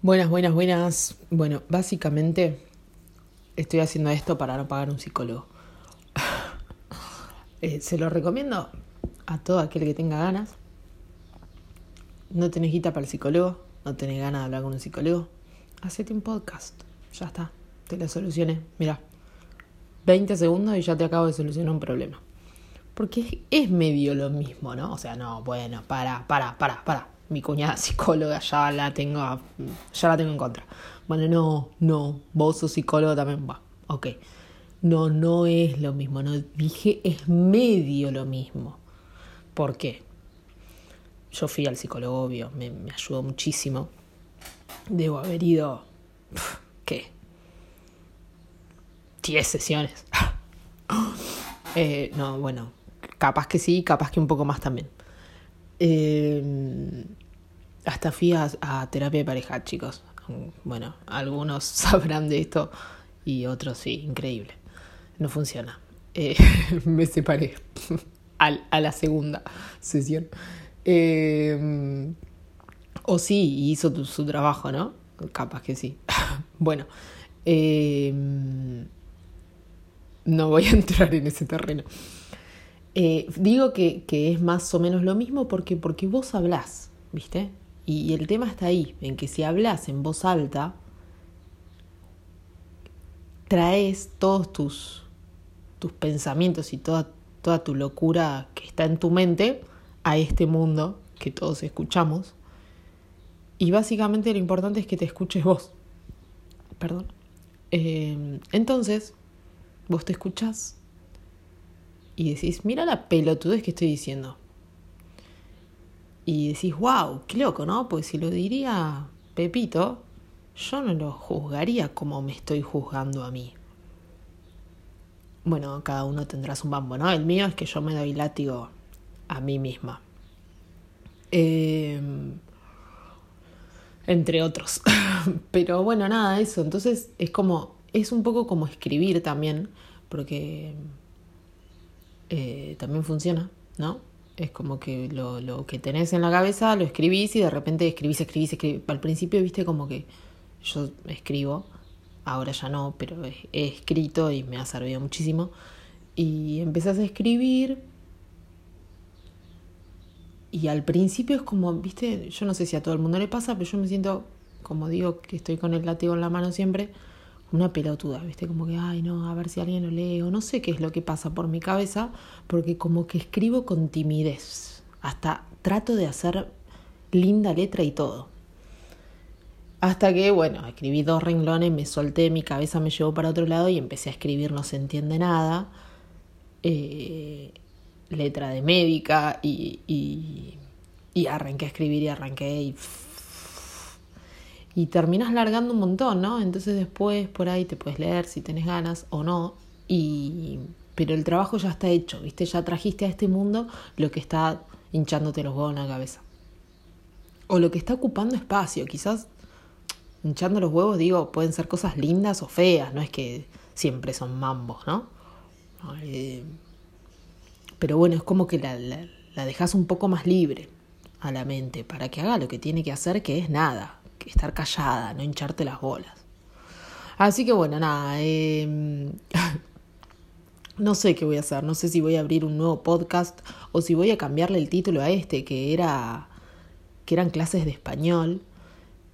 Buenas, buenas, buenas. Bueno, básicamente estoy haciendo esto para no pagar un psicólogo. Eh, se lo recomiendo a todo aquel que tenga ganas. No tenés guita para el psicólogo, no tenés ganas de hablar con un psicólogo. Hacete un podcast. Ya está, te lo solucioné. Mira, 20 segundos y ya te acabo de solucionar un problema. Porque es, medio lo mismo, ¿no? O sea, no, bueno, para, para, para, para mi cuñada psicóloga ya la tengo ya la tengo en contra. Bueno, no, no, vos sos psicólogo también, va, ok. No, no es lo mismo, no dije es medio lo mismo. ¿Por qué? Yo fui al psicólogo, obvio, me, ayudó muchísimo. Debo haber ido, ¿qué? 10 sesiones. eh, no, bueno, capaz que sí, capaz que un poco más también. Eh, hasta fui a, terapia de pareja, chicos. Bueno, algunos sabrán de esto y otros sí, increíble. No funciona. Eh, me separé a la segunda sesión. Eh, o sí, hizo su trabajo, ¿no? Capaz que sí. bueno, eh, no voy a entrar en ese terreno. digo que, que, es más o menos lo mismo porque, porque vos hablás, ¿viste? Y, el tema está ahí, en que si hablas en voz alta, traes todos tus, tus pensamientos y toda, toda tu locura que está en tu mente a este mundo que todos escuchamos. Y básicamente lo importante es que te escuches vos. Perdón. Eh, entonces, vos te escuchás y decís, mira la pelotudez que estoy diciendo y decís, wow, qué loco, ¿no? Pues si lo diría Pepito, yo no lo juzgaría como me estoy juzgando a mí. Bueno, cada uno tendrá su bambo, ¿no? El mío es que yo me doy látigo a mí misma. Em, entre otros. Pero bueno, nada, eso. Entonces es como, es un poco como escribir también, porque eh, también funciona, ¿no? Es como que lo, lo que tenés en la cabeza lo escribís y de repente escribís, escribís, escribís. Al principio, viste, como que yo escribo, ahora ya no, pero he, escrito y me ha servido muchísimo. Y empezás a escribir y al principio es como, viste, yo no sé si a todo el mundo le pasa, pero yo me siento, como digo, que estoy con el látigo en la mano siempre, una pelotuda, ¿viste? Como que, ay, no, a ver si alguien lo lee, o no sé qué es lo que pasa por mi cabeza, porque como que escribo con timidez, hasta trato de hacer linda letra y todo. Hasta que, bueno, escribí dos renglones, me solté, mi cabeza me llevó para otro lado y empecé a escribir No se entiende nada, eh, letra de médica y, y, y arranqué a escribir y arranqué y y terminas largando un montón, ¿no? Entonces después por ahí te puedes leer si tenés ganas o no, y pero el trabajo ya está hecho, ¿viste? Ya trajiste a este mundo lo que está hinchándote los huevos en la cabeza. O lo que está ocupando espacio, quizás hinchando los huevos, digo, pueden ser cosas lindas o feas, no es que siempre son mambos, ¿no? Eh, pero bueno, es como que la, la, la dejas un poco más libre a la mente para que haga lo que tiene que hacer, que es nada, estar callada, no hincharte las bolas. Así que bueno, nada, em, no sé qué voy a hacer, no sé si voy a abrir un nuevo podcast o si voy a cambiarle el título a este, que era que eran clases de español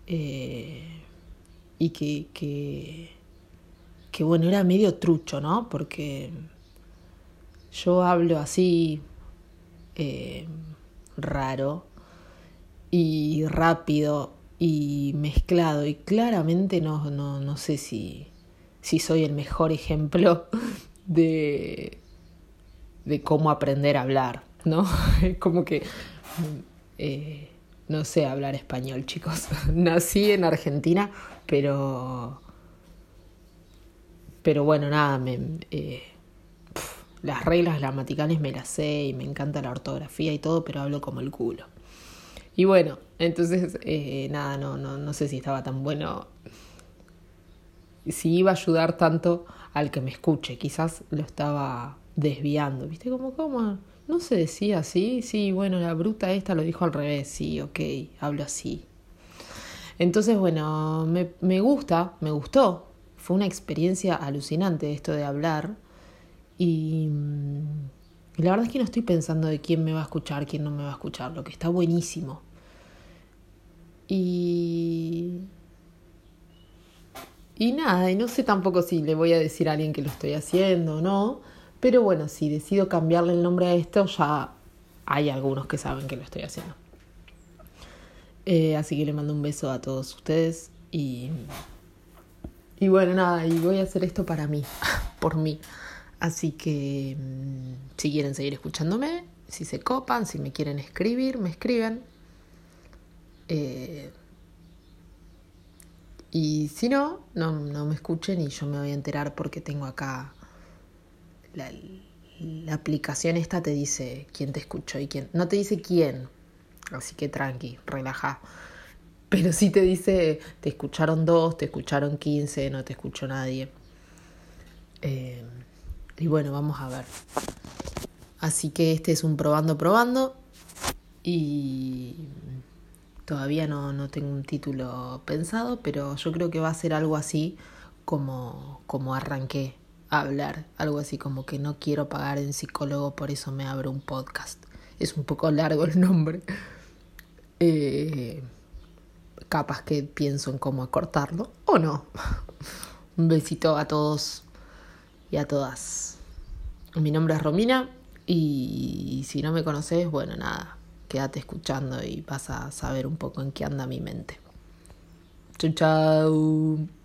eh, y que, que, que bueno, era medio trucho, ¿no? Porque yo hablo así eh, raro y rápido y mezclado y claramente no, no, no sé si, si soy el mejor ejemplo de, de cómo aprender a hablar, ¿no? Es como que eh, no sé hablar español, chicos. Nací en Argentina, pero pero bueno, nada, me, eh, las reglas gramaticales me las sé y me encanta la ortografía y todo, pero hablo como el culo. Y bueno, entonces, eh, nada, no, no, no sé si estaba tan bueno, si iba a ayudar tanto al que me escuche, quizás lo estaba desviando, ¿viste? Como, como, no se decía así, sí, bueno, la bruta esta lo dijo al revés, sí, ok, hablo así. Entonces, bueno, me, me gusta, me gustó. Fue una experiencia alucinante esto de hablar. Y, y la verdad es que no estoy pensando de quién me va a escuchar, quién no me va a escuchar, lo que está buenísimo. Y y nada, y no sé tampoco si le voy a decir a alguien que lo estoy haciendo o no, pero bueno, si decido cambiarle el nombre a esto, ya hay algunos que saben que lo estoy haciendo. Eh, así que le mando un beso a todos ustedes y, y bueno, nada, y voy a hacer esto para mí, por mí. Así que mm, si quieren seguir escuchándome, si se copan, si me quieren escribir, me escriben. Eh, y si no, no, no me escuchen y yo me voy a enterar porque tengo acá la, aplicación esta te dice quién te escuchó y quién. No te dice quién, así que tranqui, relaja. Pero sí te dice, te escucharon dos, te escucharon quince, no te escuchó nadie. Eh, y bueno, vamos a ver. Así que este es un probando, probando. Y Todavía no, no tengo un título pensado, pero yo creo que va a ser algo así como, como arranqué a hablar, algo así como que no quiero pagar en psicólogo, por eso me abro un podcast. Es un poco largo el nombre. Eh, capaz que pienso en cómo acortarlo o no. un besito a todos y a todas. Mi nombre es Romina y si no me conoces, bueno, nada, quédate escuchando y vas a saber un poco en qué anda mi mente. Chau, chau.